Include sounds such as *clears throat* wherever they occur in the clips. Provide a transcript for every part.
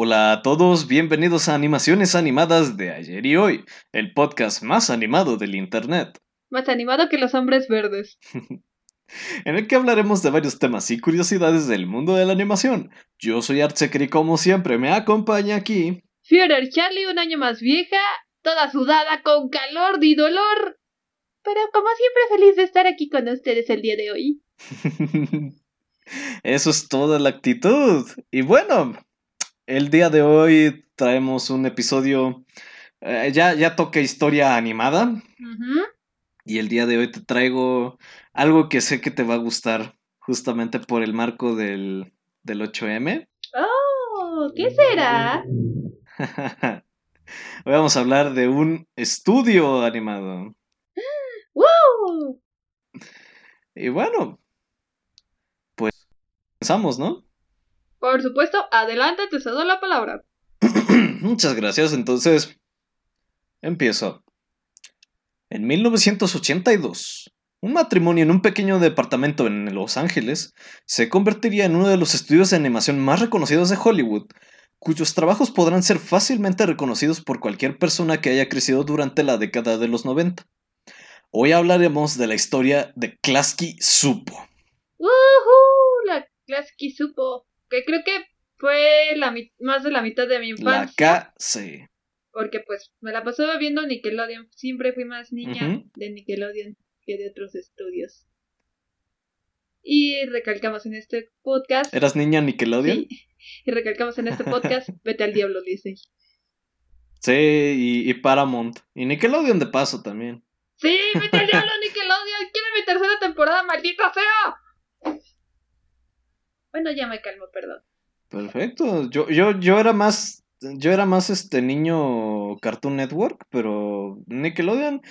Hola a todos, bienvenidos a Animaciones Animadas de ayer y hoy, el podcast más animado del Internet, Más animado que los hombres verdes. *laughs* en el que hablaremos de varios temas y curiosidades del mundo de la animación. Yo soy Archecker y como siempre me acompaña aquí. Führer Charlie, un año más vieja, toda sudada, con calor y dolor. Pero como siempre feliz de estar aquí con ustedes el día de hoy. *laughs* Eso es toda la actitud. Y bueno, el día de hoy traemos un episodio, eh, ya, ya toca historia animada. Y el día de hoy te traigo algo que sé que te va a gustar, justamente por el marco del, del 8M. Oh, ¿qué será? *laughs* Hoy vamos a hablar de un estudio animado. ¡Woo! Y bueno, pues pensamos, ¿no? Por supuesto, adelante, te cedo la palabra. *clears throat* Muchas gracias. Entonces, empiezo. En 1982, un matrimonio en un pequeño departamento en Los Ángeles se convertiría en uno de los estudios de animación más reconocidos de Hollywood, cuyos trabajos podrán ser fácilmente reconocidos por cualquier persona que haya crecido durante la década de los 90. Hoy hablaremos de la historia de Klasky Supo. ¡Woohoo! La Klasky supo. Que creo que fue la más de la mitad de mi La infancia. KC. Porque pues me la pasaba viendo Nickelodeon. Siempre fui más niña de Nickelodeon que de otros estudios. Y recalcamos en este podcast. ¿Eras niña Nickelodeon? Sí, *laughs* y recalcamos en este podcast, *laughs* vete al diablo, Disney. Sí, y, y Paramount. Y Nickelodeon de paso también. Sí, vete al diablo, Nickelodeon. Quiero mi tercera temporada, maldita sea. Bueno, ya me calmo, perdón. Perfecto. Yo, yo, yo era más. Yo era más este niño Cartoon Network, pero Nickelodeon.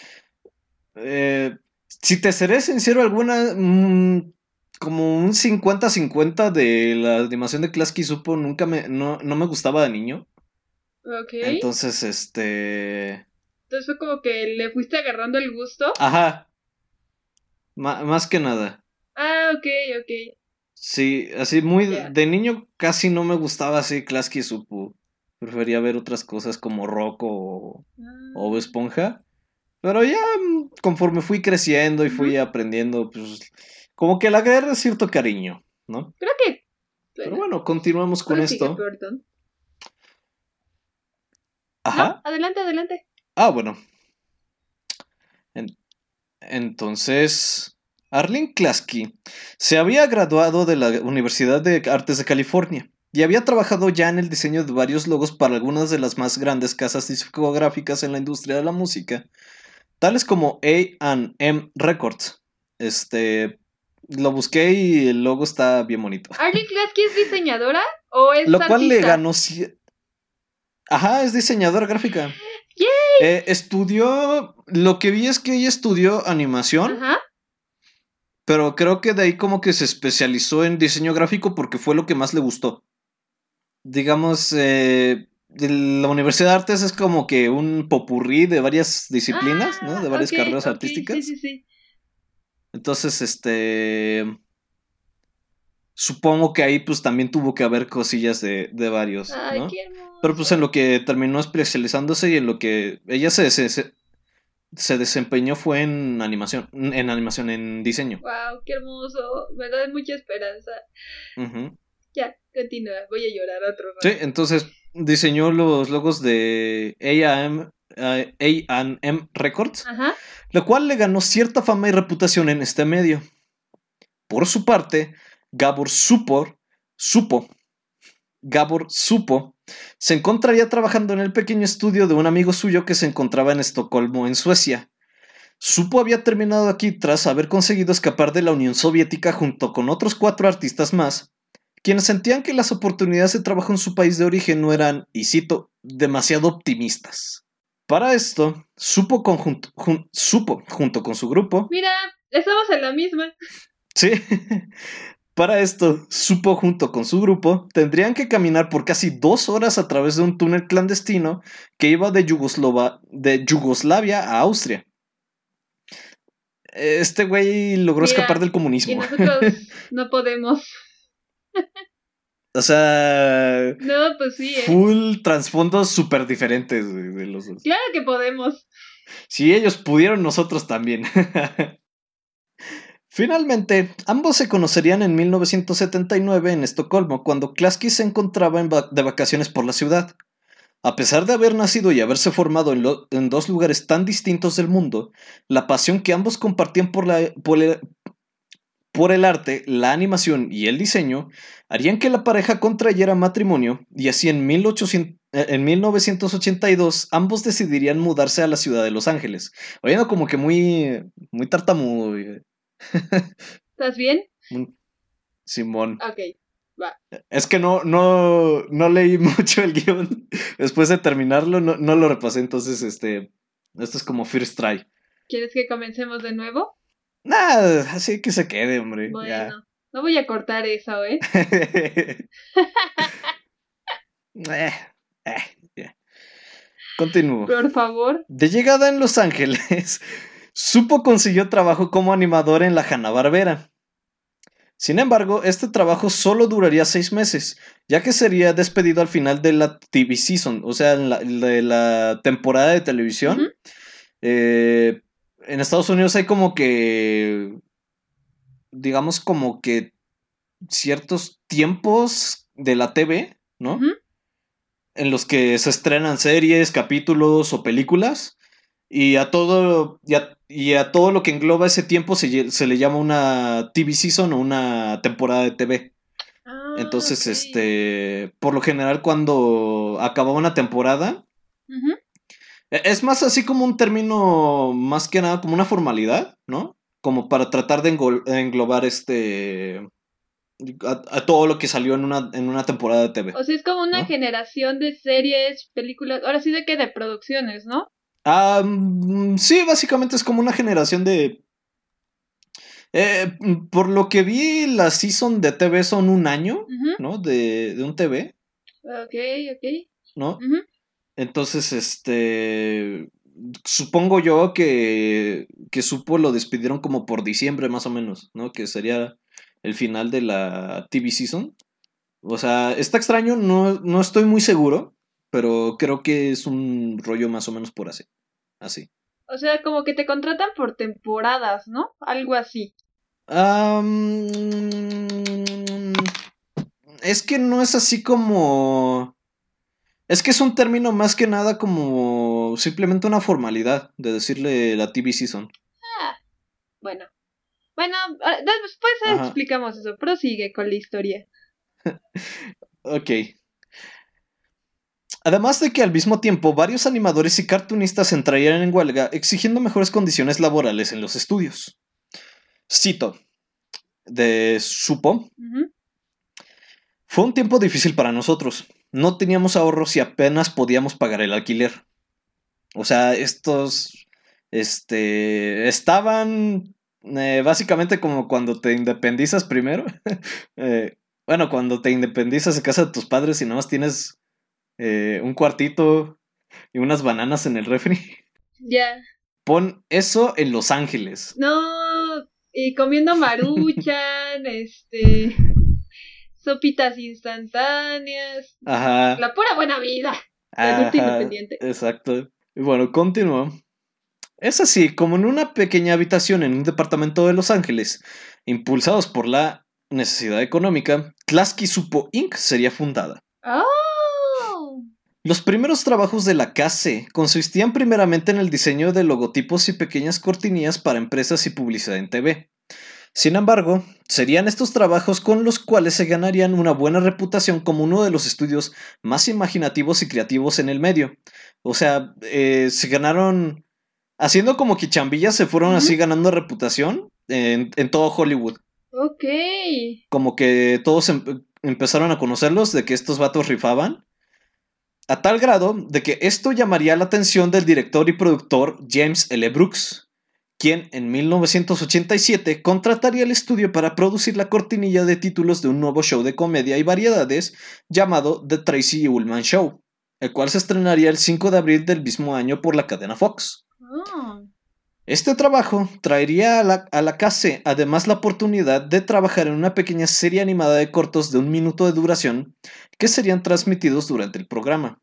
eh, si te seré sincero, alguna. mm, como un 50-50 de la animación de Klasky Supo nunca me. No, no me gustaba de niño. Ok. Entonces, este. Entonces fue como que le fuiste agarrando el gusto. Ajá. Más que nada. Ah, ok, ok. Sí, así muy de niño casi no me gustaba así Klasky Supo. Prefería ver otras cosas como Rocco o, o Bob Esponja. Pero ya mm, conforme fui creciendo y fui aprendiendo, pues como que le agarré cierto cariño, ¿no? Creo que. Pero bueno, continuamos con esto. Ajá. No, adelante, adelante. Ah, bueno. En- entonces, Arlene Klasky se había graduado de la Universidad de Artes de California y había trabajado ya en el diseño de varios logos para algunas de las más grandes casas discográficas en la industria de la música, tales como A&M Records. Este, lo busqué y el logo está bien bonito. ¿Arlene Klasky es diseñadora o es Lo cual le ganó. Ajá, es diseñadora gráfica. ¡Yay! Eh, estudió. Lo que vi es que ella estudió animación, Ajá. Pero creo que de ahí como que se especializó en diseño gráfico porque fue lo que más le gustó. Digamos, eh, de la Universidad de Artes es como que un popurrí de varias disciplinas, ¿no? De Ah, varias ok, carreras artísticas. Sí, sí, sí. Entonces, este. Supongo que ahí pues también tuvo que haber cosillas de, de varios, Ay, ¿no? qué. Pero pues en lo que terminó especializándose y en lo que ella se, se, se- se desempeñó fue en animación, en animación, en diseño. Wow, qué hermoso. Me da mucha esperanza. Ujú. Ya, continúa. Voy a llorar otro rato. Sí, entonces diseñó los logos de A&M A&M Records, Ajá. lo cual le ganó cierta fama y reputación en este medio. Por su parte, Gabor Supor, supo, Gabor supo, se encontraría trabajando en el pequeño estudio de un amigo suyo que se encontraba en Estocolmo, en Suecia. Supo había terminado aquí tras haber conseguido escapar de la Unión Soviética junto con otros cuatro artistas más, quienes sentían que las oportunidades de trabajo en su país de origen no eran, y cito, demasiado optimistas. Para esto, supo, conjunto, jun- supo junto con su grupo Mira, estamos en la misma. Sí. Para esto, supo junto con su grupo, tendrían que caminar por casi dos horas a través de un túnel clandestino que iba de, Yugoslova- de Yugoslavia a Austria. Este güey logró Mira, escapar del Y comunismo. nosotros *laughs* no podemos. O sea, No, pues sí, ¿eh? full trasfondos súper diferentes de los dos. Claro que podemos. Si ellos pudieron, nosotros también. *laughs* Finalmente, ambos se conocerían en 1979 en Estocolmo, cuando Klasky se encontraba de vacaciones por la ciudad. A pesar de haber nacido y haberse formado en, dos lugares tan distintos del mundo, la pasión que ambos compartían por, el, arte, la animación y el diseño harían que la pareja contrayera matrimonio y así en, 1800 eh, en 1982 ambos decidirían mudarse a la ciudad de Los Ángeles. Oyendo como que muy, muy tartamudo, güey. ¿Estás bien? Simón. Ok. Es que no, no, no leí *laughs* mucho el guion. Después de terminarlo, no, no lo repasé. Entonces, este. Esto es como First Try. ¿Quieres que comencemos de nuevo? Nada, así que se quede, hombre. Bueno, no voy a cortar eso, ¿eh? *laughs* Eh, eh. Continúo. Por favor. De llegada en Los Ángeles, Supo consiguió trabajo como animador en la Hanna-Barbera. Sin embargo, este trabajo solo duraría seis meses, ya que sería despedido al final de la TV season, o sea, en la, de la temporada de televisión. Eh, en Estados Unidos hay como que, digamos como que ciertos tiempos de la TV, ¿no? En los que se estrenan series, capítulos o películas. Y a todo, y a, y a todo lo que engloba ese tiempo se, se le llama una TV season o una temporada de TV. Ah, Entonces, este, por lo general cuando acababa una temporada, e- es más así como un término, más que nada como una formalidad, ¿no? Como para tratar de englobar este, a, a todo lo que salió en una, en una temporada de TV. O sea, es como una ¿No? generación de series, películas, ahora sí de que de producciones, ¿no? Ah, mm, sí, básicamente es como una generación de... Eh, por lo que vi, la season de TV son un año. ¿no? De, de un TV, Ok, ok. ¿no? Entonces, este... Supongo yo que, que Supo lo despidieron como por diciembre más o menos, ¿no? Que sería el final de la TV season. O sea, está extraño, no, no estoy muy seguro, pero creo que es un rollo más o menos por así. Así. O sea, como que te contratan por temporadas, ¿no? Algo así. Es que no es así como... Es que es un término más que nada como simplemente una formalidad de decirle la TV season. Bueno. Bueno, ah, después Ajá. explicamos eso. Prosigue con la historia. *laughs* Ok. Además de que al mismo tiempo varios animadores y cartunistas entrarían en huelga exigiendo mejores condiciones laborales en los estudios. Cito. De Supo. Fue un tiempo difícil para nosotros. No teníamos ahorros y apenas podíamos pagar el alquiler. O sea, estos este, estaban eh, básicamente como cuando te independizas primero. *laughs* Eh, bueno, cuando te independizas de casa de tus padres y nada más tienes eh, un cuartito y unas bananas en el refri. *laughs* Ya. Pon eso en Los Ángeles. No. Y comiendo maruchan, *laughs* este. Sopitas instantáneas. Aja. La pura buena vida. Ajá, independiente. Exacto. Y bueno, continúo. Es así, como en una pequeña habitación en un departamento de Los Ángeles, impulsados por la necesidad económica, Klasky Supo Inc. sería fundada. ¡Oh! Los primeros trabajos de la KC consistían primeramente en el diseño de logotipos y pequeñas cortinillas para empresas y publicidad en TV. Sin embargo, serían estos trabajos con los cuales se ganarían una buena reputación como uno de los estudios más imaginativos y creativos en el medio. O sea, eh, se ganaron, haciendo como que chambillas, se fueron así ganando reputación en, en todo Hollywood. Ok. Como que todos em- empezaron a conocerlos de que estos vatos rifaban. A tal grado de que esto llamaría la atención del director y productor James L. Brooks, quien en 1987 contrataría el estudio para producir la cortinilla de títulos de un nuevo show de comedia y variedades llamado The Tracy Ullman Show, el cual se estrenaría el 5 de abril del mismo año por la cadena Fox. Ah. Este trabajo traería a la, a la KC además la oportunidad de trabajar en una pequeña serie animada de cortos de un minuto de duración que serían transmitidos durante el programa.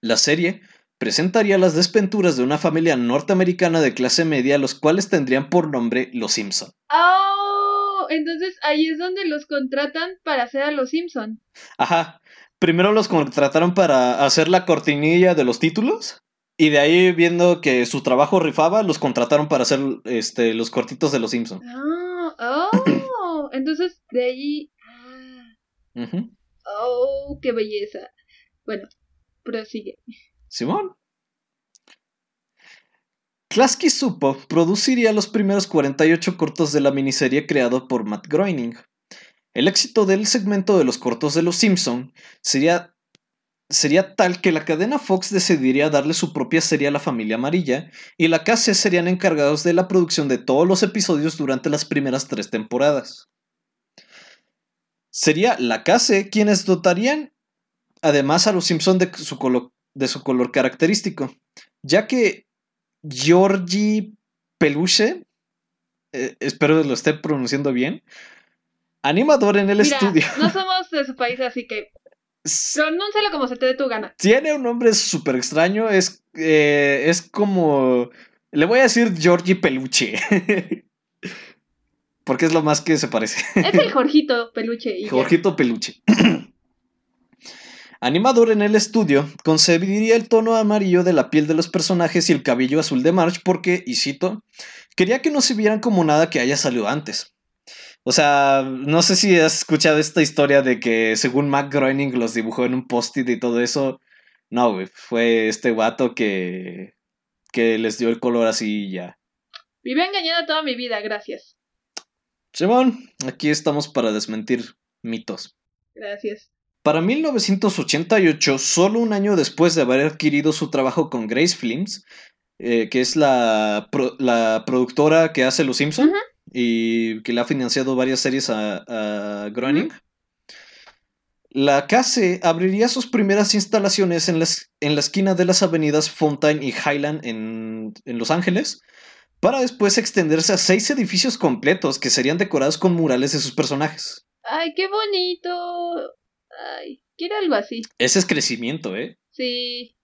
La serie presentaría las desventuras de una familia norteamericana de clase media, los cuales tendrían por nombre Los Simpson. Oh, entonces ahí es donde los contratan para hacer a los Simpson. Ajá. Primero los contrataron para hacer la cortinilla de los títulos. Y de ahí, viendo que su trabajo rifaba, los contrataron para hacer este, los cortitos de los Simpsons. Ah, oh, entonces de ahí. ah, Oh, qué belleza. Bueno, prosigue. Simón. Klasky Supo produciría los primeros 48 cortos de la miniserie creado por Matt Groening. El éxito del segmento de los cortos de Los Simpson sería, sería tal que la cadena Fox decidiría darle su propia serie a la familia amarilla y la KC serían encargados de la producción de todos los episodios durante las primeras tres temporadas. Sería la KC quienes dotarían además a Los Simpson de su, colo- de su color característico, ya que Georgie Peluche, eh, espero lo esté pronunciando bien, animador en el Mira, estudio. no somos de su país, así que pronúncialo como se te dé tu gana. Tiene un nombre súper extraño, es, eh, es como... Le voy a decir Georgie Peluche. *laughs* Porque es lo más que se parece. Es el *laughs* Jorgito Peluche. Y ya. Jorgito Peluche. *clears throat* Animador en el estudio, concebiría el tono amarillo de la piel de los personajes y el cabello azul de March porque, y cito, quería que no se vieran como nada que haya salido antes. O sea, no sé si has escuchado esta historia de que según Matt Groening los dibujó en un post-it y todo eso. No, güey, fue este guato que, que les dio el color así y ya. Viví engañada toda mi vida, gracias. Simón, aquí estamos para desmentir mitos. Gracias. Para 1988, solo un año después de haber adquirido su trabajo con Grace Films, eh, que es la, pro- la productora que hace Los Simpson Ujú. Y que le ha financiado varias series a, a Groening, la KC abriría sus primeras instalaciones en, las- en la esquina de las avenidas Fountain y Highland en, en Los Ángeles, para después extenderse a seis edificios completos que serían decorados con murales de sus personajes. Ay, qué bonito. Ay, quiero algo así. Ese es crecimiento, ¿eh? Sí.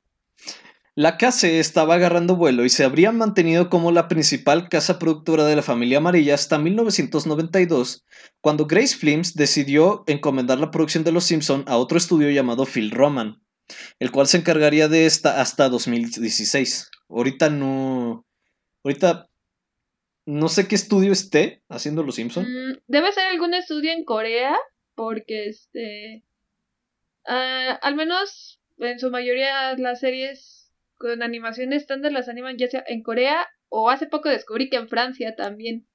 La KC estaba agarrando vuelo y se habría mantenido como la principal casa productora de la familia amarilla hasta 1992, cuando Grace Films decidió encomendar la producción de Los Simpson a otro estudio llamado Phil Roman, el cual se encargaría de esta hasta 2016. Ahorita no... Ahorita no sé qué estudio esté haciendo Los Simpson. Mm, debe ser algún estudio en Corea, porque este. ah, al menos en su mayoría las series con animación estándar las animan ya sea en Corea o hace poco descubrí que en Francia también.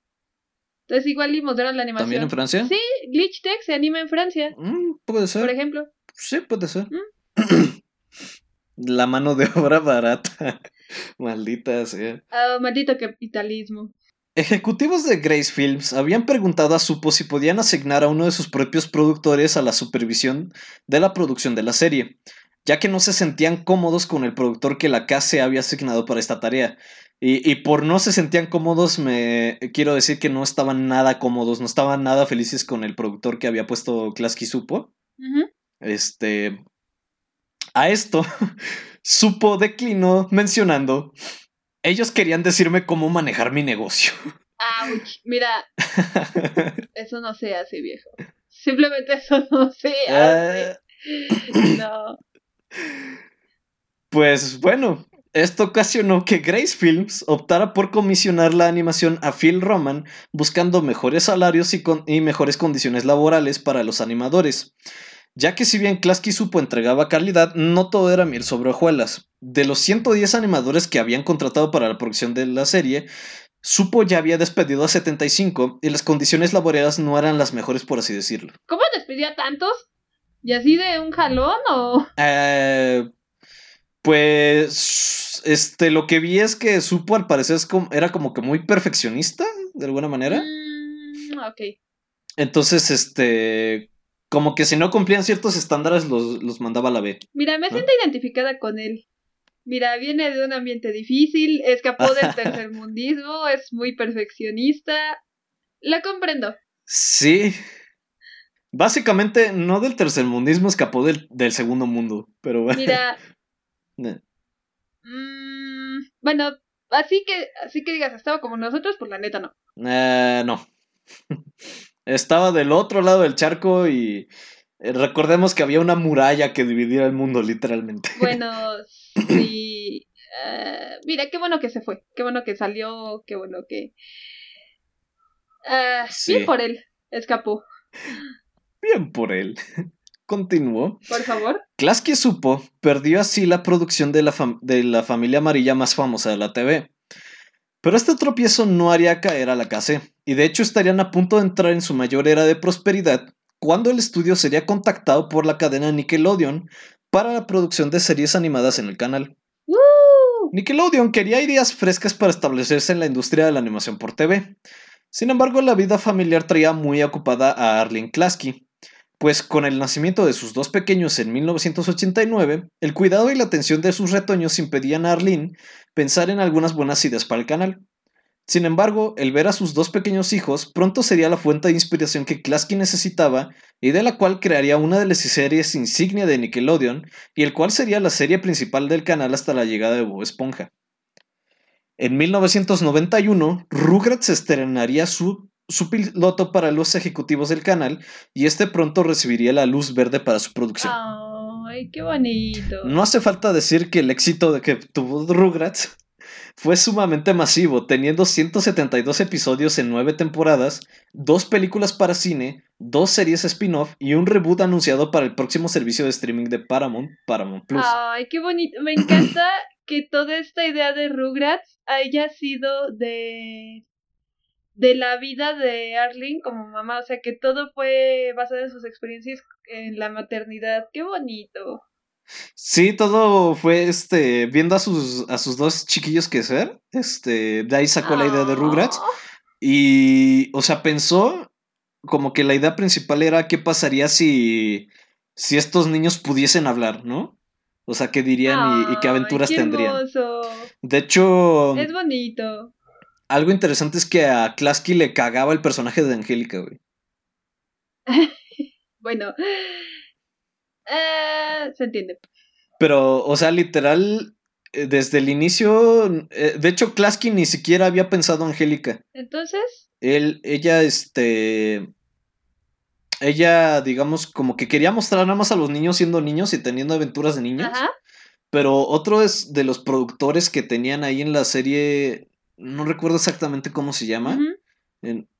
Entonces igual y mostraron la animación. ¿También en Francia? Sí, Glitch Tech se anima en Francia, Mm, puede ser. por ejemplo. Sí, puede ser. *clears throat* La mano de obra barata. *laughs* Maldita sea. Ah, maldito capitalismo. Ejecutivos de Grace Films habían preguntado a Supo si podían asignar a uno de sus propios productores a la supervisión de la producción de la serie, ya que no se sentían cómodos con el productor que la KC había asignado para esta tarea. Y, y por no se sentían cómodos, me quiero decir que no estaban nada cómodos, no estaban nada felices con el productor que había puesto Klasky Supo. Este. A esto, *laughs* Supo declinó mencionando. Ellos querían decirme cómo manejar mi negocio. Ouch. Mira, *laughs* eso no se hace, viejo. Simplemente eso no se hace. Ah, No. Pues bueno, esto ocasionó que Grace Films optara por comisionar la animación a Phil Roman, buscando mejores salarios y, mejores condiciones laborales para los animadores. Ya que si bien Klasky Supo entregaba calidad, no todo era miel sobre hojuelas. De los 110 animadores que habían contratado para la producción de la serie, Supo ya había despedido a 75 y las condiciones laborales no eran las mejores por así decirlo. ¿Cómo despidió a tantos? ¿Y así de un jalón o...? Eh, pues este lo que vi es que Supo al parecer es como- era como que muy perfeccionista de alguna manera. Mm, ok. Entonces, este como que si no cumplían ciertos estándares los, los mandaba a la B. Mira, me siento identificada con él. Mira, viene de un ambiente difícil, escapó del *laughs* tercermundismo, es muy perfeccionista. La comprendo. Sí. Básicamente, no del tercermundismo, escapó del, del segundo mundo, pero bueno. Mira. *laughs* Eh, mm, bueno, así que, así que digas, estaba como nosotros, pues la neta no. eh, no. *laughs* Estaba del otro lado del charco y eh, recordemos que había una muralla que dividía el mundo, literalmente. *laughs* Bueno, sí. eh, mira, qué bueno que se fue. Qué bueno que salió. Qué bueno que. Sí. Bien por él. Escapó. Bien por él. Continuó. Por favor. Klasky supo, perdió así la producción de la, de la familia amarilla más famosa de la TV. Pero este tropiezo no haría caer a la KC, y de hecho estarían a punto de entrar en su mayor era de prosperidad cuando el estudio sería contactado por la cadena Nickelodeon para la producción de series animadas en el canal. ¡Woo! Nickelodeon quería ideas frescas para establecerse en la industria de la animación por TV. Sin embargo, la vida familiar traía muy ocupada a Arlene Klasky, pues con el nacimiento de sus dos pequeños en 1989, el cuidado y la atención de sus retoños impedían a Arlene pensar en algunas buenas ideas para el canal. Sin embargo, el ver a sus dos pequeños hijos pronto sería la fuente de inspiración que Klasky necesitaba y de la cual crearía una de las series insignia de Nickelodeon y el cual sería la serie principal del canal hasta la llegada de Bob Esponja. En 1991, Rugrats estrenaría su, su piloto para los ejecutivos del canal y este pronto recibiría la luz verde para su producción. Ay, qué bonito. No hace falta decir que el éxito de que tuvo Rugrats fue sumamente masivo, teniendo 172 episodios en 9 temporadas, dos películas para cine, dos series spin-off y un reboot anunciado para el próximo servicio de streaming de Paramount, Paramount Plus. Ay, qué bonito. Me encanta que toda esta idea de Rugrats haya sido de de la vida de Arlene como mamá, o sea que todo fue basado en sus experiencias en la maternidad. Qué bonito. Sí, todo fue este viendo a sus a sus dos chiquillos que ser, este, de ahí sacó la idea de Rugrats Ah. y o sea, pensó como que la idea principal era qué pasaría si si estos niños pudiesen hablar, ¿no? O sea, qué dirían y, y qué aventuras qué tendrían. De hecho, Es bonito. Algo interesante es que a Klasky le cagaba el personaje de Angélica, güey. *laughs* Bueno. Eh, se entiende. Pero, o sea, literal, eh, desde el inicio, eh, de hecho, Klasky ni siquiera había pensado en Angélica. Entonces, Él, ella, este. Ella, digamos, como que quería mostrar nada más a los niños siendo niños y teniendo aventuras de niños. ajá. Pero otro es de los productores que tenían ahí en la serie. No recuerdo exactamente cómo se llama.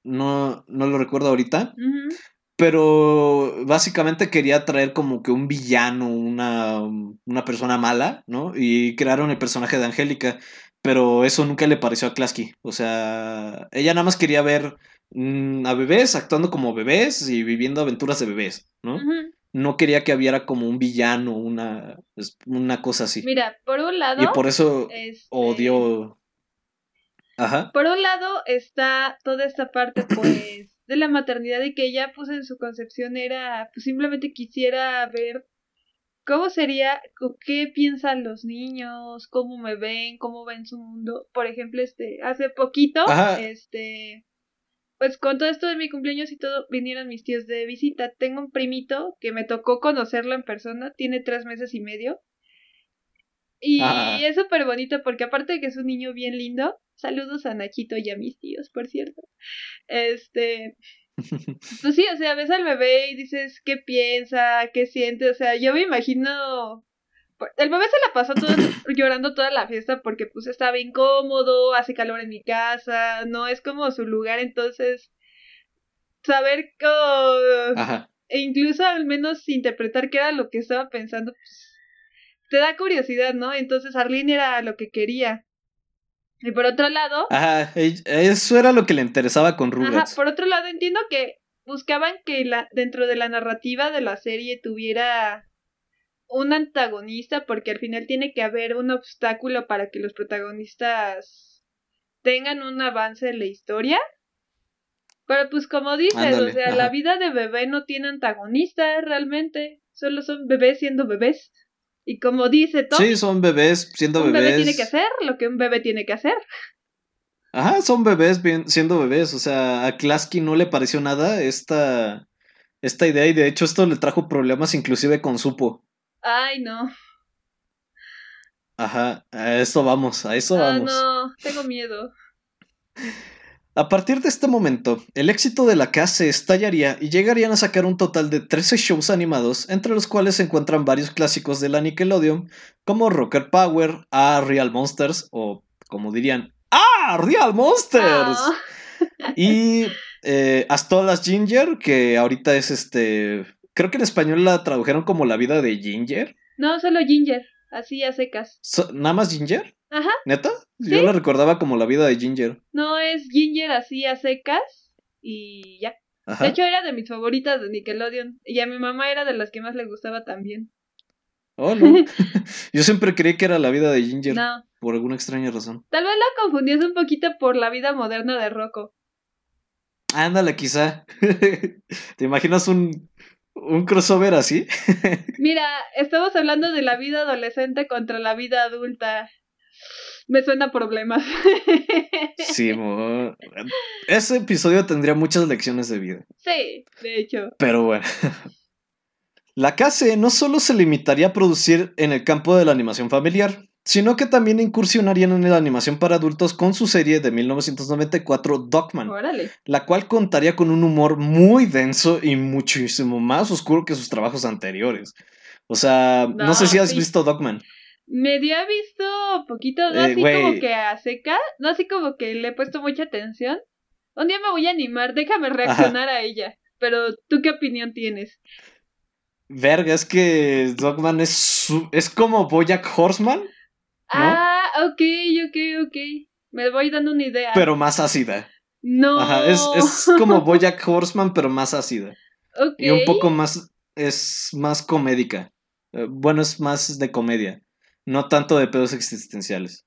No, no lo recuerdo ahorita. Pero básicamente quería traer como que un villano, una, una persona mala, ¿no? Y crearon el personaje de Angélica. Pero eso nunca le pareció a Klasky. O sea, ella nada más quería ver mm, a bebés actuando como bebés y viviendo aventuras de bebés, ¿no? No quería que hubiera como un villano, una, una cosa así. Mira, por un lado. Y por eso este, odio. Ajá. Por un lado está toda esta parte, pues, de la maternidad y que ella, pues, en su concepción era, pues, simplemente quisiera ver cómo sería, qué piensan los niños, cómo me ven, cómo ven su mundo. Por ejemplo, este, hace poquito, Ajá. este, pues, con todo esto de mi cumpleaños y todo, vinieron mis tíos de visita. Tengo un primito que me tocó conocerlo en persona, tiene tres meses y medio. Y es súper bonito porque aparte de que es un niño bien lindo, saludos a Nachito y a mis tíos, por cierto. Este, *laughs* pues sí, o sea, ves al bebé y dices qué piensa, qué siente, o sea, yo me imagino pues, el bebé se la pasó todo *coughs* llorando toda la fiesta porque pues estaba incómodo, hace calor en mi casa, no es como su lugar, entonces saber cómo Ajá. e incluso al menos interpretar qué era lo que estaba pensando, pues, te da curiosidad, ¿no? Entonces Arlene era lo que quería. Y por otro lado, Ajá. ell- Eso era lo que le interesaba con ajá, Rugrats. por otro lado entiendo que buscaban que la, dentro de la narrativa de la serie tuviera un antagonista, porque al final tiene que haber un obstáculo para que los protagonistas tengan un avance en la historia. Pero pues como dices, Ándale, o sea, ajá. la vida de bebé no tiene antagonista realmente, solo son bebés siendo bebés. Y como dice Tom, Sí, son bebés siendo un bebés. bebé tiene que hacer lo que un bebé tiene que hacer. Ajá, son bebés bien- siendo bebés. O sea, a Klasky no le pareció nada esta, esta idea y de hecho esto le trajo problemas inclusive con Supo. Ay, no. Ajá, a eso vamos, a eso Ah, vamos. no, tengo miedo. A partir de este momento, el éxito de la casa se estallaría y llegarían a sacar un total de 13 shows animados, entre los cuales se encuentran varios clásicos de la Nickelodeon, como Rocker Power, A Real Monsters, o como dirían, ¡Ah! ¡Real Monsters! Y eh, Astolas Ginger, que ahorita es este. Creo que en español la tradujeron como la vida de Ginger. no, solo Ginger, así a secas. So- ¿Nada más Ginger? Ajá, ¿Neta? Yo la recordaba como la vida de Ginger. no es Ginger así a secas y ya. Ajá. De hecho, era de mis favoritas de Nickelodeon. Y a mi mamá era de las que más le gustaba también. Oh, no. *laughs* *laughs* Yo siempre creí que era la vida de Ginger, No, por alguna extraña razón. tal vez la confundías un poquito por la vida moderna de Rocco. Ándale, quizá. *laughs* ¿Te imaginas un, un crossover así? Mira, estamos hablando de la vida adolescente contra la vida adulta. Me suena a problemas. *laughs* Sí, mo- ese episodio tendría muchas lecciones de vida. sí, de hecho. Pero bueno. La KC no solo se limitaría a producir en el campo de la animación familiar, sino que también incursionarían en la animación para adultos con su serie de 1994 Dogman, Órale. la cual contaría con un humor muy denso y muchísimo más oscuro que sus trabajos anteriores. O sea, no, No, sé si has sí. visto Dogman. Medio he visto poquito, no Eh, así como que a seca, no así como que le he puesto mucha atención. Un día me voy a animar, déjame reaccionar a ella. Pero, ¿tú qué opinión tienes? Verga, es que Dogman es, su- es como Bojack Horseman, Ah, ok, ok, ok. Me voy dando una idea. pero más ácida. no. Ajá, es, es como *laughs* Bojack Horseman, pero más ácida. Ok. Y un poco más, es más comédica. Eh, Bueno, es más de comedia. No tanto de pedos existenciales.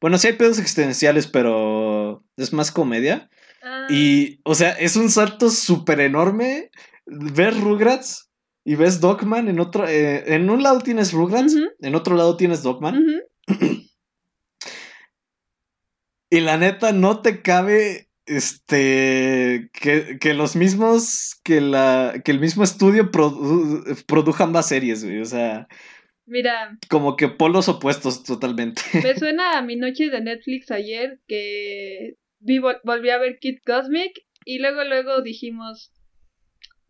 Bueno, sí hay pedos existenciales, pero es más comedia. Ah, Y, o sea, es un salto súper enorme. Ves Rugrats y ves Dogman en otro... eh, en un lado tienes Rugrats, en otro lado tienes Dogman. *clears throat* Y la neta, no te cabe este que, que los mismos que la que el mismo estudio produ- produja ambas series, güey. O sea, Mira, como que polos opuestos totalmente. *laughs* me *laughs* suena a mi noche de Netflix ayer que vi, vol- volví a ver Kid Cosmic y luego luego dijimos,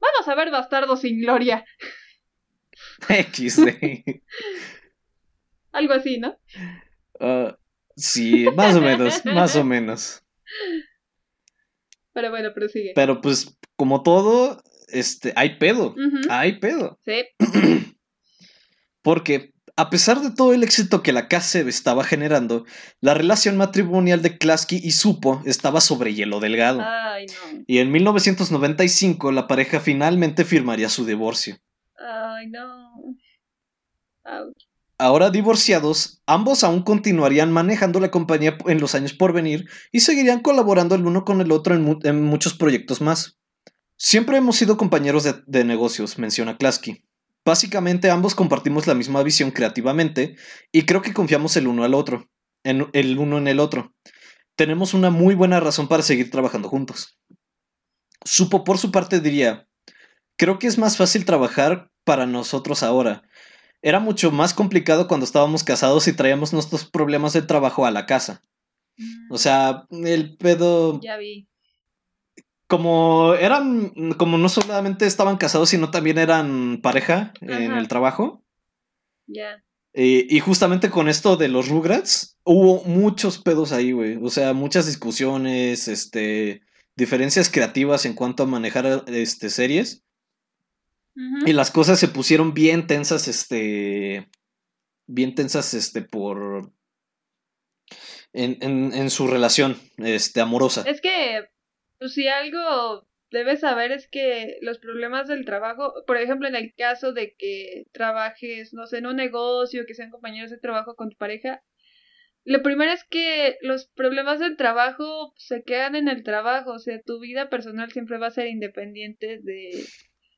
vamos a ver Bastardo sin Gloria. *laughs* X. Algo así, ¿no? Ah, sí, más o menos, más o menos. Pero bueno, prosigue. Pero pues, como todo, este, hay pedo. Hay pedo. Sí. *clears throat* Porque, a pesar de todo el éxito que la KCB estaba generando, la relación matrimonial de Klasky y Supo estaba sobre hielo delgado. Ay, no. Y en 1995 la pareja finalmente firmaría su divorcio. Ay, no. Ouch. Ahora divorciados, ambos aún continuarían manejando la compañía en los años por venir y seguirían colaborando el uno con el otro en, mu- en muchos proyectos más. Siempre hemos sido compañeros de, de negocios, menciona Klasky. Básicamente ambos compartimos la misma visión creativamente y creo que confiamos el uno al otro, en, el uno en el otro. Tenemos una muy buena razón para seguir trabajando juntos. Supo por su parte diría, creo que es más fácil trabajar para nosotros ahora. Era mucho más complicado cuando estábamos casados y traíamos nuestros problemas de trabajo a la casa. O sea, el pedo ya vi. Como eran, como no solamente estaban casados, sino también eran pareja en el trabajo. Ya. Y justamente con esto de los Rugrats, hubo muchos pedos ahí, güey. O sea, muchas discusiones, este, diferencias creativas en cuanto a manejar este, series. Y las cosas se pusieron bien tensas, este, bien tensas, este, por, en, en, en su relación, este, amorosa. Es que, pues, si algo debes saber es que los problemas del trabajo, por ejemplo, en el caso de que trabajes, no sé, en un negocio, que sean compañeros de trabajo con tu pareja, lo primero es que los problemas del trabajo se quedan en el trabajo, o sea, tu vida personal siempre va a ser independiente de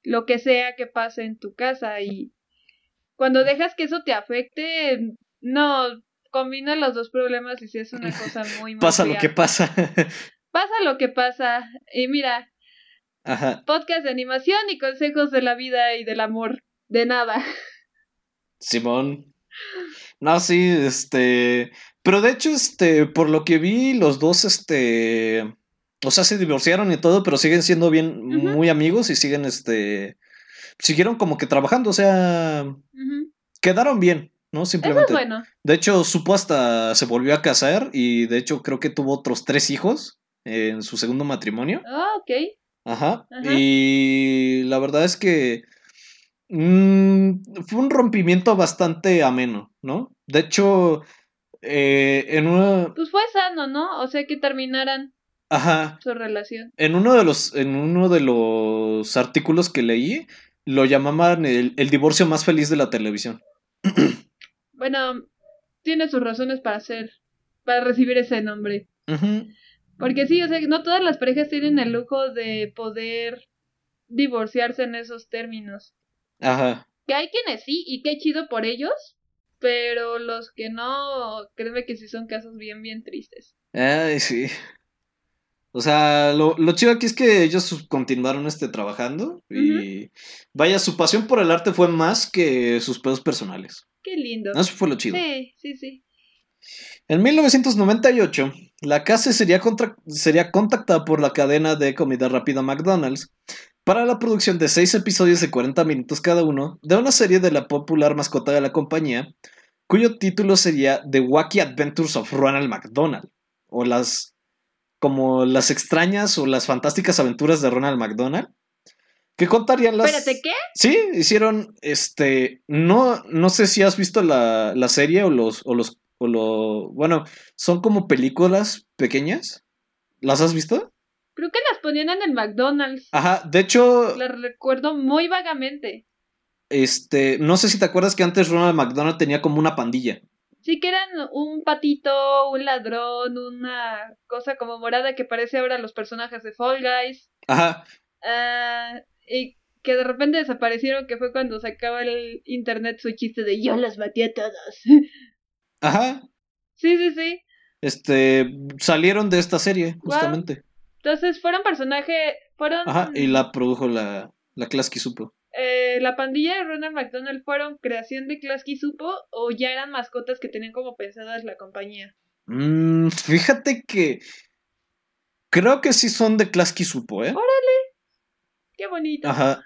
lo que sea que pase en tu casa y cuando dejas que eso te afecte, no, combina los dos problemas y si es una *laughs* cosa muy, muy Pasa lo que pasa. Pasa lo que pasa. Y mira, Ajá. podcast de animación y consejos de la vida y del amor. De nada. Simón. No, sí, este. Pero de hecho, este, por lo que vi, los dos, este. O sea, se divorciaron y todo, pero siguen siendo bien, muy amigos y siguen, este. Siguieron como que trabajando, o sea. Quedaron bien, ¿no? Eso es Simplemente. bueno. De hecho, supo hasta se volvió a casar y de hecho creo que tuvo otros tres hijos en su segundo matrimonio. Ah, ok. Ajá. Ajá. Y la verdad es que mm, fue un rompimiento bastante ameno, ¿no? De hecho, eh, en una... Pues fue sano, ¿no? O sea, que terminaran Ajá. su relación. En uno de los, en uno de los artículos que leí, lo llamaban el, el divorcio más feliz de la televisión. *clears throat* Bueno, tiene sus razones para hacer, para recibir ese nombre. Ujú. Porque sí, o sea, no todas las parejas tienen el lujo de poder divorciarse en esos términos. Ajá. Que hay quienes sí, y qué chido por ellos, pero los que no, créeme que sí son casos bien, bien tristes. Ay, sí. O sea, lo, lo chido aquí es que ellos continuaron este, trabajando y vaya, su pasión por el arte fue más que sus pedos personales. Qué lindo. Eso fue lo chido. Sí, sí, sí. En 1998, la casa sería, contra- sería contactada por la cadena de comida rápida McDonald's para la producción de seis episodios de 40 minutos cada uno de una serie de la popular mascota de la compañía, cuyo título sería The Wacky Adventures of Ronald McDonald, o las como las extrañas o las fantásticas aventuras de Ronald McDonald, que contarían las... Espérate, ¿qué? Sí, hicieron, este, no, no sé si has visto la, la serie o los, o los, o lo, bueno, son como películas pequeñas. ¿Las has visto? Creo que las ponían en el McDonald's. Ajá, de hecho, Las recuerdo muy vagamente. este, no sé si te acuerdas que antes Ronald McDonald tenía como una pandilla. Sí que eran un patito, un ladrón, una cosa como morada que parece ahora los personajes de Fall Guys. Ajá, Ah, y que de repente desaparecieron, que fue cuando sacaba el internet su chiste de yo los batí a todos. *laughs* ajá, sí, sí, sí. este, salieron de esta serie, justamente. Entonces fueron personaje, fueron... Ajá, y la produjo la, la Klasky Supo. eh, la pandilla de Ronald McDonald fueron creación de Klasky Supo o ya eran mascotas que tenían como pensadas la compañía. Mm, fíjate que creo que sí son de Klasky Supo, ¿eh? Qué bonito. Ajá.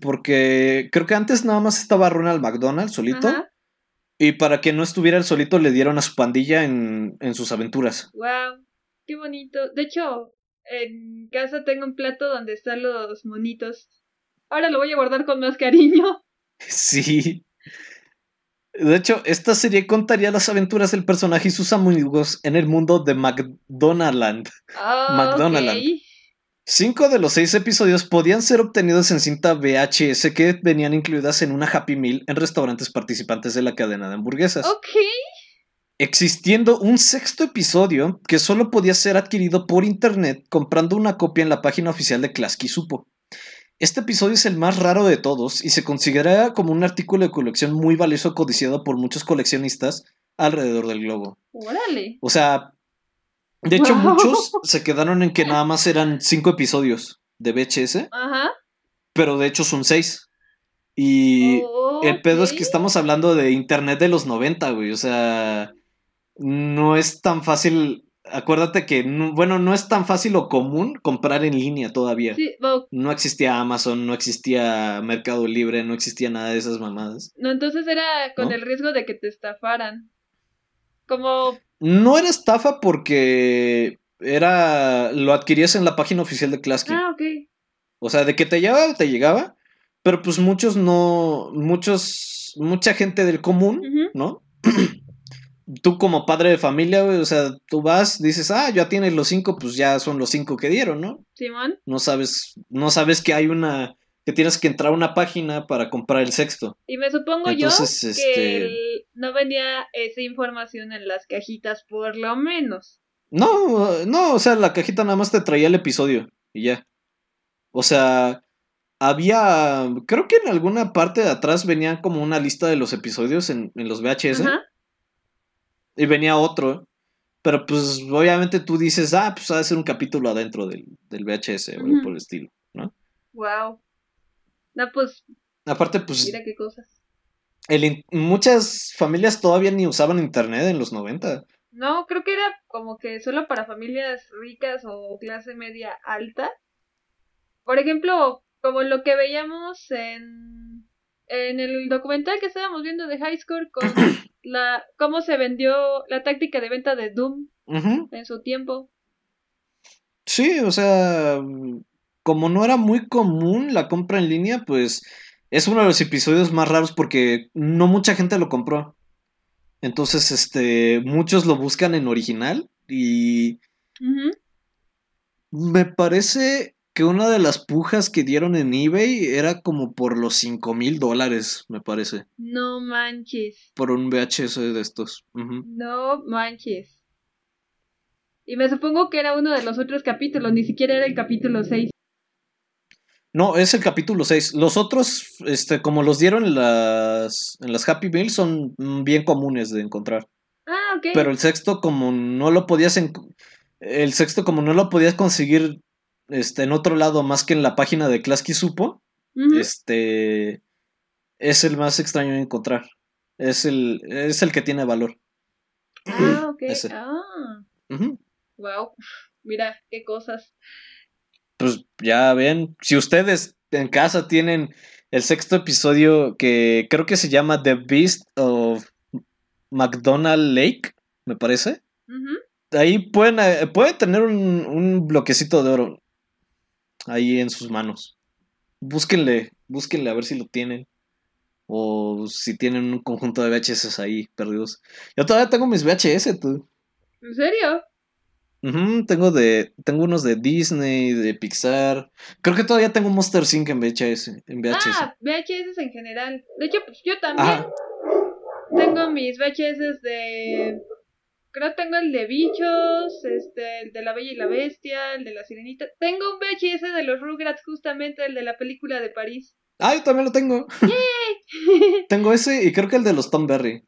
Porque creo que antes nada más estaba Ronald McDonald solito. Ajá. Y para que no estuviera solito, le dieron a su pandilla en, en sus aventuras. Wow, qué bonito. De hecho, en casa tengo un plato donde están los monitos. Ahora lo voy a guardar con más cariño. *laughs* Sí. De hecho, esta serie contaría las aventuras del personaje y sus amigos en el mundo de McDonaldland. Ah, McDonaldland. ok. Cinco de los seis episodios podían ser obtenidos en cinta VHS que venían incluidas en una Happy Meal en restaurantes participantes de la cadena de hamburguesas. Ok. existiendo un sexto episodio que solo podía ser adquirido por internet comprando una copia en la página oficial de Klasky Supo. Este episodio es el más raro de todos y se considera como un artículo de colección muy valioso codiciado por muchos coleccionistas alrededor del globo. Órale. O sea, de hecho *laughs* muchos se quedaron en que nada más eran cinco episodios de VHS, Ajá. pero de hecho son seis. Y el pedo es que estamos hablando de internet de los 90, güey. O sea, no es tan fácil. Acuérdate que, no- bueno, no es tan fácil o común comprar en línea todavía. Sí, No existía Amazon, no existía Mercado Libre, no existía nada de esas mamadas. no, entonces era con ¿No? el riesgo de que te estafaran. Como, No era estafa porque era. Lo adquirías en la página oficial de Klasky. ah, ok. O sea, de que te llegaba, te llegaba. Pero pues muchos no. Muchos. Mucha gente del común. ¿no? *clears throat* tú como padre de familia, güey, o sea, tú vas, dices, ah, ya tienes los cinco, pues ya son los cinco que dieron, ¿no? Simón. No sabes, no sabes que hay una, que tienes que entrar a una página para comprar el sexto. Y me supongo Entonces, yo que este- el- no venía esa información en las cajitas, por lo menos. No, no, o sea, la cajita nada más te traía el episodio y ya. O sea, había, creo que en alguna parte de atrás venía como una lista de los episodios en, en los VHS. Ajá. Y venía otro. Pero pues obviamente tú dices, ah, pues ha de ser un capítulo adentro del, del VHS o algo por el estilo, ¿no? Wow. No, pues, Aparte, pues mira qué cosas. el muchas familias todavía ni usaban internet en los 90. No, creo que era como que solo para familias ricas o clase media alta. Por ejemplo, como lo que veíamos en, en el documental que estábamos viendo de High Score con *coughs* la cómo se vendió la táctica de venta de Doom en su tiempo. Sí, o sea, como no era muy común la compra en línea, pues es uno de los episodios más raros porque no mucha gente lo compró. Entonces, este, muchos lo buscan en original y me parece que una de las pujas que dieron en eBay era como por los 5 mil dólares, me parece, No manches. por un VHS de estos. No manches. Y me supongo que era uno de los otros capítulos, ni siquiera era el capítulo 6. No, es el capítulo 6. Los otros, este, como los dieron en las, en las Happy Meal, son mm, bien comunes de encontrar. Ah, ok. Pero el sexto, como no lo podías en- el sexto, como no lo podías conseguir este, en otro lado más que en la página de Klasky Supo, este es el más extraño de encontrar. Es el, es el que tiene valor. Ah, ok. ese. Ah, wow. Mira, qué cosas. Pues ya ven, si ustedes en casa tienen el sexto episodio que creo que se llama The Beast of McDonald Lake, me parece. Ahí pueden, eh, pueden tener un, un bloquecito de oro ahí en sus manos. Búsquenle, búsquenle a ver si lo tienen. O si tienen un conjunto de VHS ahí perdidos. Yo todavía tengo mis VHS, tú. ¿En serio? Ujú, tengo de, tengo unos de Disney, de Pixar. Creo que todavía tengo Monster Inc. en VHS. En VHS. Ah, VHS en general. De hecho, pues yo también Ajá. tengo mis VHS de... Creo que tengo el de bichos, este, el de la Bella y la Bestia, el de la Sirenita. Tengo un VHS de los Rugrats, justamente el de la película de París. Ah, yo también lo tengo. *laughs* tengo ese y creo que el de los Tom Berry.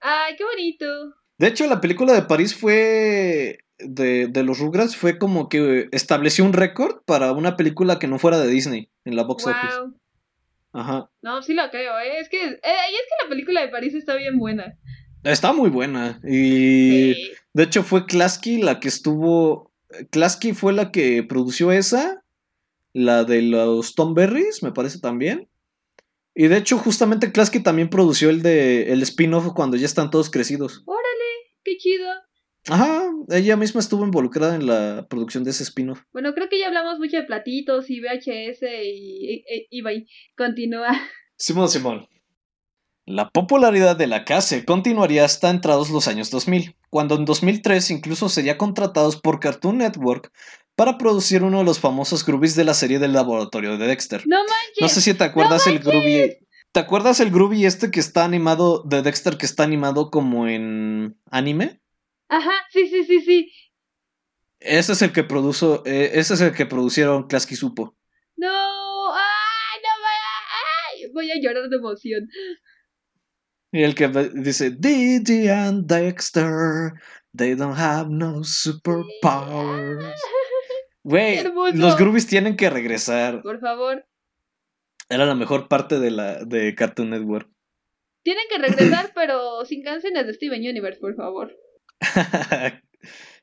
Ay, qué bonito. De hecho, la película de París fue. De, de los Rugrats fue como que estableció un récord para una película que no fuera de Disney en la box office. Ajá. No, sí lo creo, ¿eh? Es que, eh, y es que la película de París está bien buena. Está muy buena. Y Sí. de hecho fue Klasky la que estuvo. Klasky fue la que produció esa. La de los Tom Berries, me parece también. Y de hecho, justamente Klasky también produció el de el spin-off cuando ya están todos crecidos. Qué chido. Ajá, ella misma estuvo involucrada en la producción de ese spin-off. Bueno, creo que ya hablamos mucho de platitos y VHS y, y, y, y bye. Continúa. *laughs* Simón Simón. La popularidad de la casa continuaría hasta entrados los años 2000, cuando en 2003 incluso sería contratados por Cartoon Network para producir uno de los famosos Groovies de la serie del laboratorio de Dexter. No manches. No sé si te acuerdas el Groovy. ¿Te acuerdas el Groovy este que está animado de Dexter que está animado como en anime? Ajá, sí, sí, sí, sí. Ese es el que produjo, eh, ese es el que producieron Klasky Supo. No. Ay, no me. Ay, voy a llorar de emoción. Y el que dice Didi and Dexter, they don't have no superpowers. Güey, *laughs* Hermoso. los Groovies tienen que regresar. Por favor. Era la mejor parte de la de Cartoon Network. Tienen que regresar, pero sin canciones de Steven Universe, por favor. *laughs*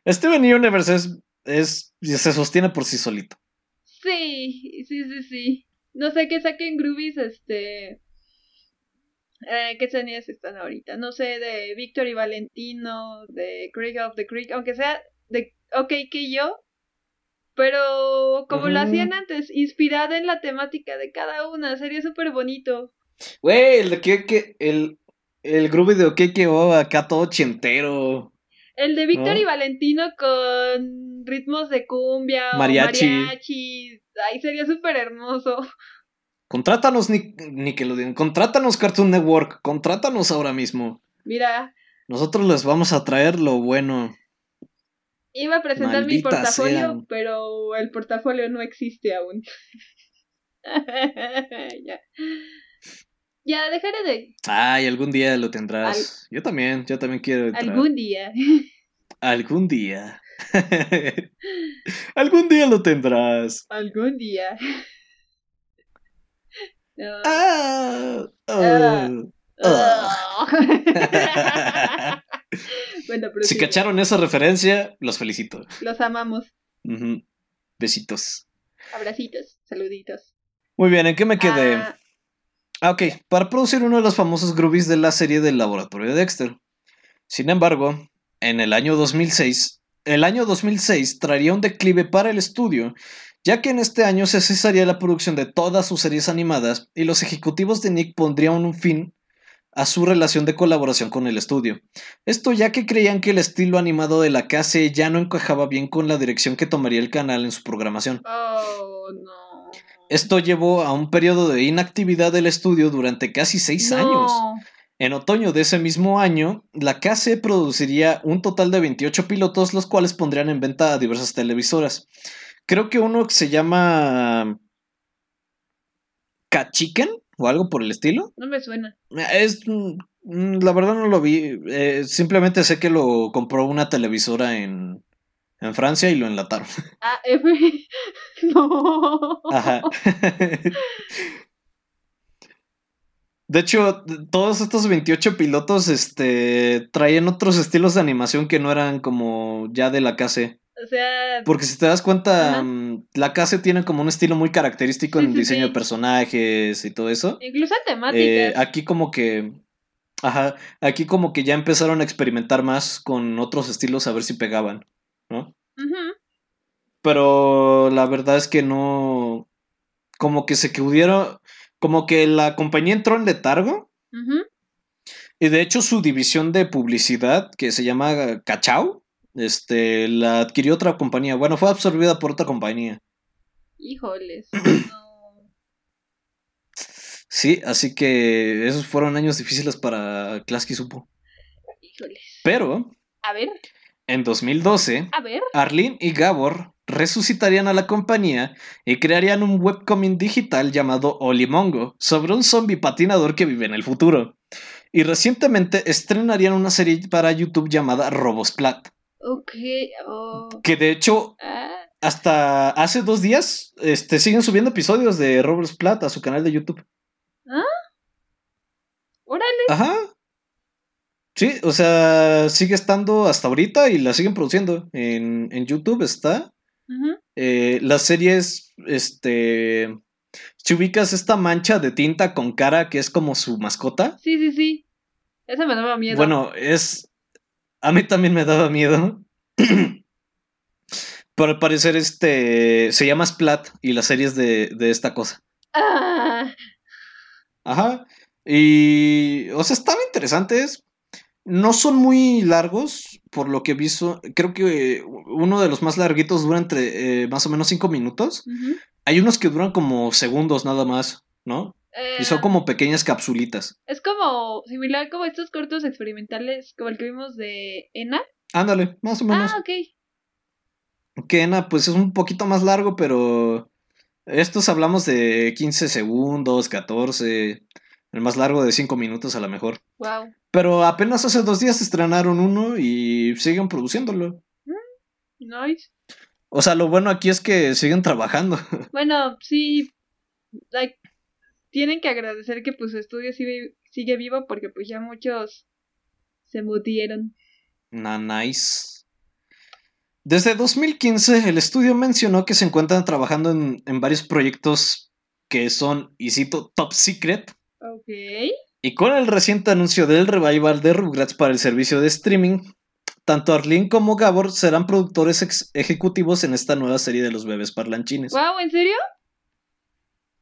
Steven Universe es, es se sostiene por sí solito. Sí, sí, sí, sí. No sé qué saquen Groovies, este. Eh, ¿Qué series están ahorita? No sé, de Victor y Valentino, de Creek of the Creek, aunque sea de OK que yo. Pero como lo hacían antes, inspirada en la temática de cada una, sería súper bonito. Güey, el el, el groovy de OK que va acá todo ochentero. El de Víctor ¿No? y Valentino con ritmos de cumbia o Mariachi. mariachi. Ay, sería súper hermoso. Contrátanos, Nic- Nickelodeon, contrátanos Cartoon Network, contrátanos ahora mismo. Mira, Nosotros les vamos a traer lo bueno. iba a presentar mi portafolio, pero el portafolio no existe aún. *laughs* ya. Ya, dejaré de. Ay, algún día lo tendrás. Yo también, yo también quiero entrar. Algún día. Algún día. *laughs* algún día lo tendrás. Algún día. *laughs* No. Ah, Ah. *laughs* bueno, pero Si sí, cacharon esa referencia, los felicito. Los amamos. Ujú. Besitos. Abracitos, saluditos. Muy bien, ¿en qué me quedé? Ah, Ah, ok, para producir uno de los famosos groovies de la serie del laboratorio de Dexter. Sin embargo, en el año 2006, el año 2006 traería un declive para el estudio, ya que en este año se cesaría la producción de todas sus series animadas y los ejecutivos de Nick pondrían un fin a su relación de colaboración con el estudio. Esto ya que creían que el estilo animado de la KC ya no encajaba bien con la dirección que tomaría el canal en su programación. oh, no. Esto llevó a un periodo de inactividad del estudio durante casi seis No. años. En otoño de ese mismo año, la KC produciría un total de 28 pilotos, los cuales pondrían en venta a diversas televisoras. Creo que uno que se llama K-Chicken o algo por el estilo. No me suena. Es, mm, la verdad no lo vi. eh, simplemente sé que lo compró una televisora en, en Francia y lo enlataron. *laughs* Ah, F. *laughs* no. Ajá. De hecho, todos estos 28 pilotos este, traían otros estilos de animación que no eran como ya de la KC. O sea, Porque si te das cuenta, Ajá. mm, la KC tiene como un estilo muy característico Sí, en sí, diseño sí. de personajes y todo eso. incluso temáticas. Eh, aquí como que... Ajá, aquí como que ya empezaron a experimentar más con otros estilos a ver si pegaban, ¿no? Pero la verdad es que no, como que se que hubieron, como que la compañía entró en letargo y de hecho su división de publicidad que se llama Cachao, este, la adquirió otra compañía, bueno, fue absorbida por otra compañía. Híjoles. No. *clears throat* Sí, así que esos fueron años difíciles para Klasky Supo. Híjoles. Pero A ver, en 2012, a ver. Arlene y Gabor resucitarían a la compañía y crearían un webcomic digital llamado Olimongo sobre un zombie patinador que vive en el futuro. Y recientemente estrenarían una serie para YouTube llamada Robosplat, Ok. Oh. que de hecho Ah, hasta hace dos días este, siguen subiendo episodios de Robosplat a su canal de YouTube. órale. Ajá. Sí, o sea, sigue estando hasta ahorita y la siguen produciendo. En, en YouTube está. Ujú. Eh, la serie es, este, si ubicas esta mancha de tinta con cara que es como su mascota, Sí, sí, sí. Ese me daba miedo. bueno, es, a mí también me daba miedo, *clears throat* pero al parecer este, se llama Splat y la serie es de, de esta cosa. Ah, Ajá, y, o sea, están interesantes, no son muy largos, por lo que he visto, creo que uno de los más larguitos dura entre eh, más o menos cinco minutos. Hay unos que duran como segundos nada más, ¿no? Eh, Y son como pequeñas capsulitas. Es como similar como estos cortos experimentales como el que vimos de Ena. Ándale, más o menos. Ah, ok. Kena, pues es un poquito más largo, pero estos hablamos de 15 segundos, 14, el más largo de 5 minutos a lo mejor. Wow. Pero apenas hace dos días estrenaron uno y siguen produciéndolo. Nice. O sea, lo bueno aquí es que siguen trabajando. *laughs* Bueno, sí. like, tienen que agradecer que pues su estudio sigue, sigue vivo porque pues ya muchos se mutieron. Na, nice. Desde 2015, el estudio mencionó que se encuentran trabajando en, en varios proyectos que son, y cito, top secret. Ok. Y con el reciente anuncio del revival de Rugrats para el servicio de streaming, tanto Arlene como Gabor serán productores ex- ejecutivos en esta nueva serie de los bebés parlanchines. Wow, ¿en serio?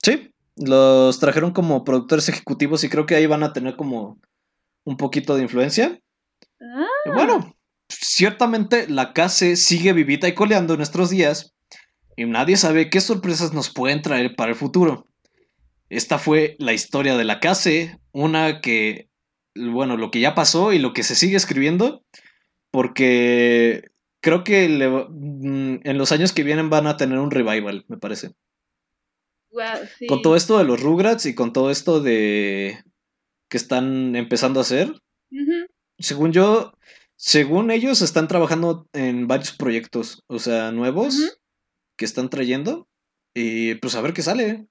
Sí, los trajeron como productores ejecutivos y creo que ahí van a tener como un poquito de influencia. Ah, Y bueno, ciertamente la KC sigue vivita y coleando en nuestros días y nadie sabe qué sorpresas nos pueden traer para el futuro. Esta fue la historia de la KC, una que, bueno, lo que ya pasó y lo que se sigue escribiendo, porque creo que le mm, en los años que vienen van a tener un revival, me parece. Sí. Con todo esto de los Rugrats y con todo esto de que están empezando a hacer, según yo, según ellos están trabajando en varios proyectos, o sea, nuevos que están trayendo y pues a ver qué sale.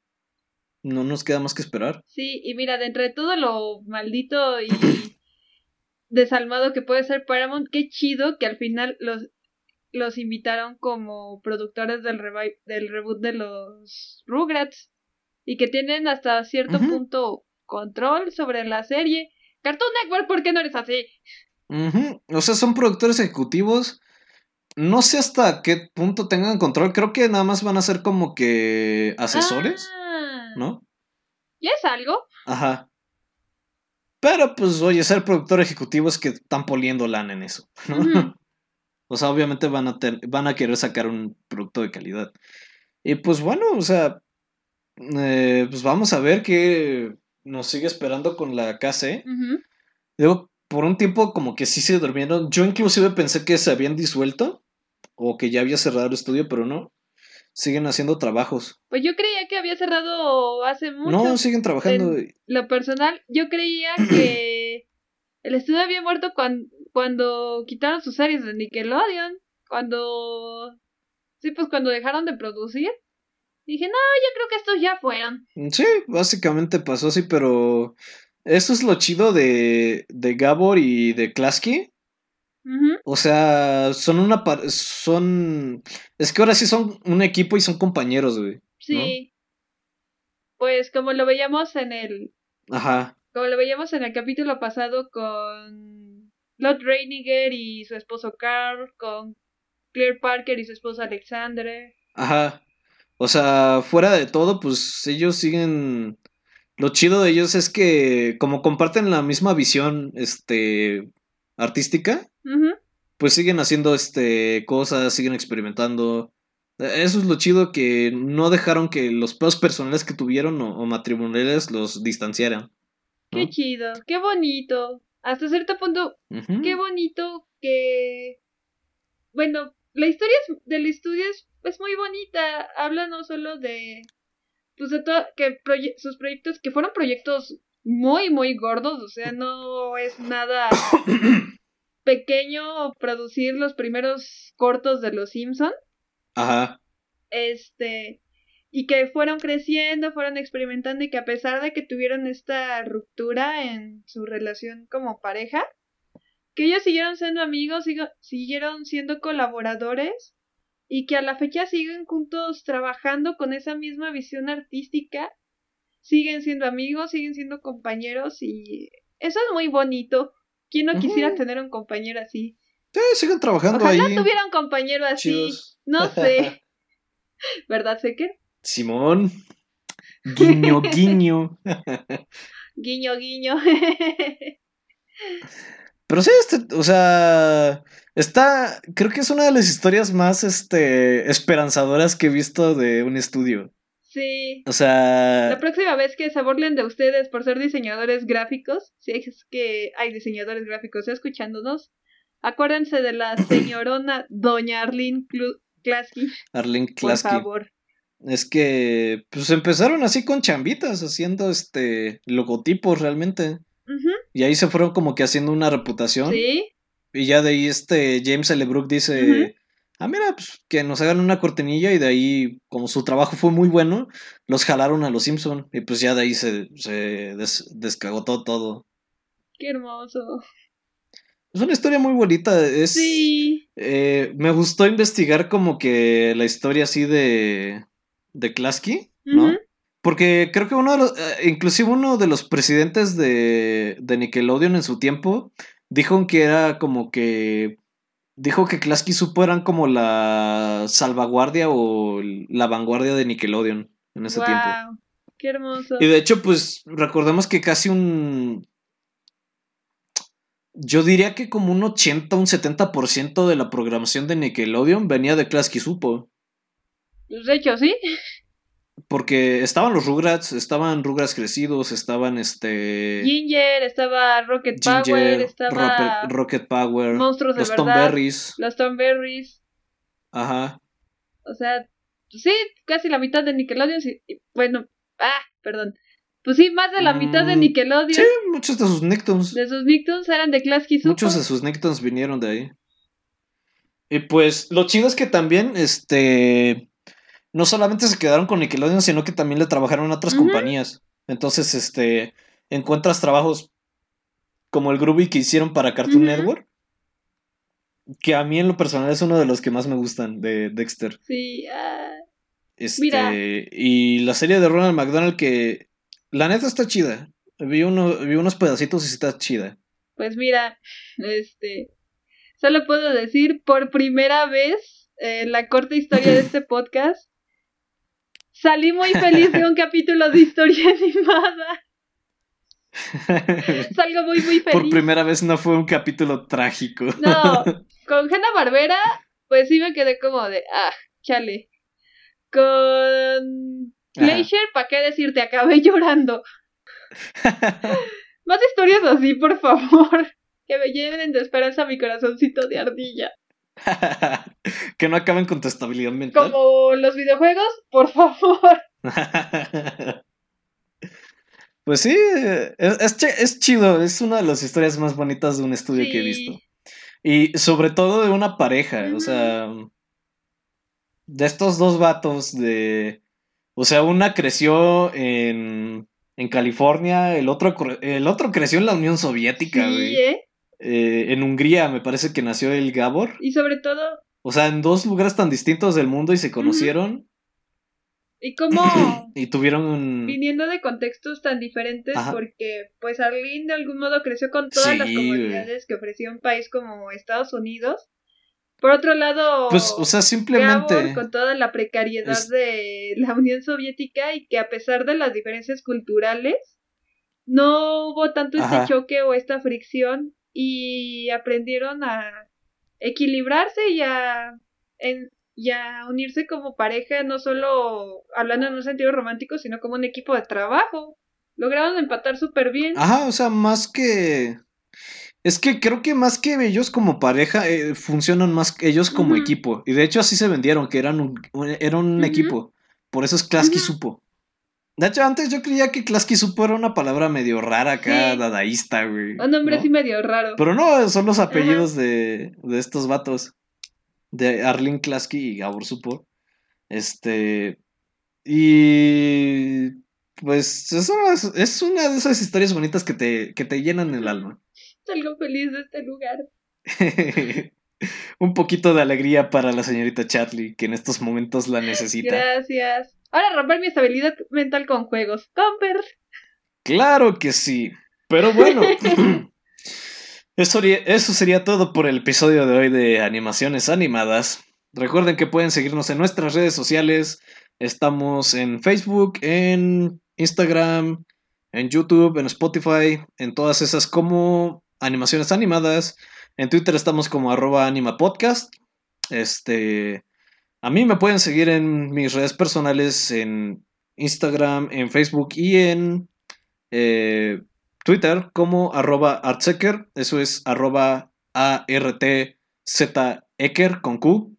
No nos queda más que esperar. Sí, y mira, dentro de todo lo maldito y *coughs* desalmado que puede ser Paramount, qué chido que al final los, los invitaron como productores del, del reboot de los Rugrats y que tienen hasta cierto punto control sobre la serie. Cartoon Network, ¿por qué no eres así? Ujú, O sea, son productores ejecutivos. No sé hasta qué punto tengan control. Creo que nada más van a ser como que asesores, Ah, ¿no? Ya es algo. Ajá. Pero pues, oye, ser productor ejecutivo es que están poliendo lana en eso, ¿no? *laughs* O sea, obviamente van a, van a querer sacar un producto de calidad. Y pues bueno, o sea, eh, pues vamos a ver qué nos sigue esperando con la KC. Luego, por un tiempo como que sí se durmieron. Yo inclusive pensé que se habían disuelto o que ya había cerrado el estudio, pero no. Siguen haciendo trabajos. Pues yo creía que había cerrado hace mucho. No, siguen trabajando. lo personal, yo creía *clears throat* que el estudio había muerto cuando, cuando quitaron sus series de Nickelodeon. Cuando. Sí, pues cuando dejaron de producir. Dije, no, yo creo que estos ya fueron. Sí, básicamente pasó así, pero eso es lo chido de, de Gabor y de Klasky. O sea, son una par- son es que ahora sí son un equipo y son compañeros, güey. Sí. Pues como lo veíamos en el. Ajá. Como lo veíamos en el capítulo pasado con Lord Reiniger y su esposo Carl, con Claire Parker y su esposo Alexandre. Ajá. O sea, fuera de todo, pues ellos siguen. Lo chido de ellos es que, como comparten la misma visión, este, artística, pues siguen haciendo, este, cosas, siguen experimentando. Eh, Eso es lo chido que no dejaron que los pedos personales que tuvieron o, o matrimoniales los distanciaran. Qué chido, qué bonito. Hasta cierto punto, qué bonito que... Bueno, la historia es- del estudio es, es muy bonita. Habla no solo de... Pues de todo... Que proye- sus proyectos, que fueron proyectos muy, muy gordos. O sea, no es nada *coughs* pequeño producir los primeros cortos de Los Simpson. Ajá. Este... Y que fueron creciendo, fueron experimentando y que a pesar de que tuvieron esta ruptura en su relación como pareja, que ellos siguieron siendo amigos, siguieron siendo colaboradores y que a la fecha siguen juntos trabajando con esa misma visión artística, siguen siendo amigos, siguen siendo compañeros y eso es muy bonito. ¿Quién no quisiera tener un compañero así? Sí, siguen trabajando Ojalá ahí. tuviera un compañero así. Chidos. No sé. *laughs* ¿Verdad, Seker? Simón. *laughs* Guiño, guiño. Guiño, guiño. *laughs* Pero sí, este, o sea, está, creo que es una de las historias más, este, esperanzadoras que he visto de un estudio. Sí. O sea, La próxima vez que se burlen de ustedes por ser diseñadores gráficos, si es que hay diseñadores gráficos escuchándonos, acuérdense de la *coughs* señorona Doña Arlene Clu- Klasky, Arlene por Klasky. favor. Es que, pues empezaron así con chambitas, haciendo, este, logotipos realmente. Y ahí se fueron como que haciendo una reputación. Sí, Y ya de ahí, este, James L. Brook dice. Ah, mira, pues que nos hagan una cortinilla y de ahí, como su trabajo fue muy bueno, los jalaron a los Simpson y pues ya de ahí se, se des- descagotó todo. qué hermoso. Es una historia muy bonita, es... Sí, eh, me gustó investigar como que la historia así de, de Klasky, ¿no? Porque creo que uno de los, eh, inclusive uno de los presidentes de, de Nickelodeon en su tiempo dijo que era como que dijo que Klasky Supo eran como la salvaguardia o la vanguardia de Nickelodeon en ese tiempo. wow, qué hermoso. Y de hecho, pues recordemos que casi un yo diría que como un 80, un 70% de la programación de Nickelodeon venía de Klasky Supo. Pues, De hecho, sí. Porque estaban los Rugrats, estaban Rugrats crecidos, estaban este. Ginger, estaba Rocket Power, estaba Rocket, Rocket Power, Monstruos de los Tom Verdad, Berries. los Tom Berries. Ajá. O sea, sí, casi la mitad de Nickelodeon. bueno, ah, perdón. Pues sí, más de la mitad de mm, Nickelodeon. Sí, muchos de sus Nicktoons. De sus Nicktoons eran de Klasky Super. Muchos de sus Nicktoons vinieron de ahí. Y pues lo chido es que también, este, no solamente se quedaron con Nickelodeon, sino que también le trabajaron a otras compañías. Entonces, este, encuentras trabajos como el Groovy que hicieron para Cartoon Network. Que a mí en lo personal es uno de los que más me gustan de Dexter. Sí, ah. Este, y la serie de Ronald McDonald que la neta está chida. Vi, uno, vi unos pedacitos y está chida. Pues mira, este, solo puedo decir por primera vez en la corta historia de *clears throat* este podcast, salí muy feliz de un *laughs* capítulo de historia animada. *laughs* Salgo muy, muy feliz. Por primera vez no fue un capítulo trágico. No, *laughs* con Hanna Barbera, pues sí me quedé como de, ah, chale. Con Glacier, ¿para qué decirte? Acabé llorando. Más historias así, por favor. Que me lleven de esperanza mi corazoncito de ardilla. *laughs* que no acaben con tu estabilidad mental. Como los videojuegos, por favor. *laughs* pues sí, es, chido. Es una de las historias más bonitas de un estudio que he visto. Y sobre todo de una pareja. O sea, de estos dos vatos de... O sea, una creció en, en California, el otro, el otro creció en la Unión Soviética, sí, ¿eh? ¿Eh? en Hungría me parece que nació el Gabor. Y sobre todo... O sea, en dos lugares tan distintos del mundo y se conocieron. Y como... *clears throat* y tuvieron Viniendo de contextos tan diferentes porque pues Arlene de algún modo creció con todas las comunidades que ofrecía un país como Estados Unidos por otro lado, pues, o sea, simplemente con toda la precariedad de la Unión Soviética y que a pesar de las diferencias culturales, no hubo tanto este choque o esta fricción y aprendieron a equilibrarse y a, en, y a unirse como pareja, no solo hablando en un sentido romántico, sino como un equipo de trabajo. Lograron empatar súper bien. Ajá, o sea, más que es que creo que más que ellos como pareja, eh, funcionan más que ellos como equipo. Y de hecho así se vendieron, que eran un, era un equipo. Por eso es Klasky Supo. De hecho, antes yo creía que Klasky Supo era una palabra medio rara acá, dadaísta, güey. Un nombre así medio raro. Pero no, son los apellidos de, de, estos vatos. De Arlene Klasky y Gabor Supo. Este. Y. Pues eso es, una de esas historias bonitas que te, que te llenan el alma. Salgo feliz de este lugar. *laughs* Un poquito de alegría para la señorita Chatley, que en estos momentos la necesita. Gracias. Ahora romper mi estabilidad mental con juegos. Comper. Claro que sí. Pero bueno. *laughs* eso, eso sería todo por el episodio de hoy de Animaciones Animadas. Recuerden que pueden seguirnos en nuestras redes sociales. Estamos en Facebook, en Instagram, en YouTube, en Spotify, en todas esas como animaciones animadas. En Twitter estamos como arroba animapodcast. Este, a mí me pueden seguir en mis redes personales, en Instagram, en Facebook y en eh, Twitter como arroba artsecker. Eso es arroba A-R-T-Z-Ecker con Q.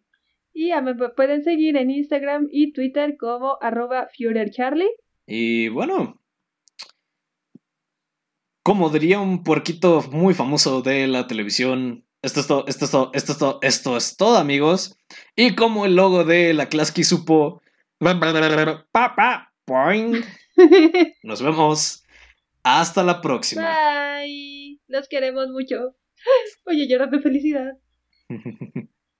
Y me pueden seguir en Instagram y Twitter como arroba Charlie. Y bueno, como diría un puerquito muy famoso de la televisión, esto es todo, esto es todo, esto es todo, esto es todo, amigos. Y como el logo de la Klasky supo. *laughs* Nos vemos. Hasta la próxima. Bye. Los queremos mucho. Oye, llorar de felicidad. *laughs*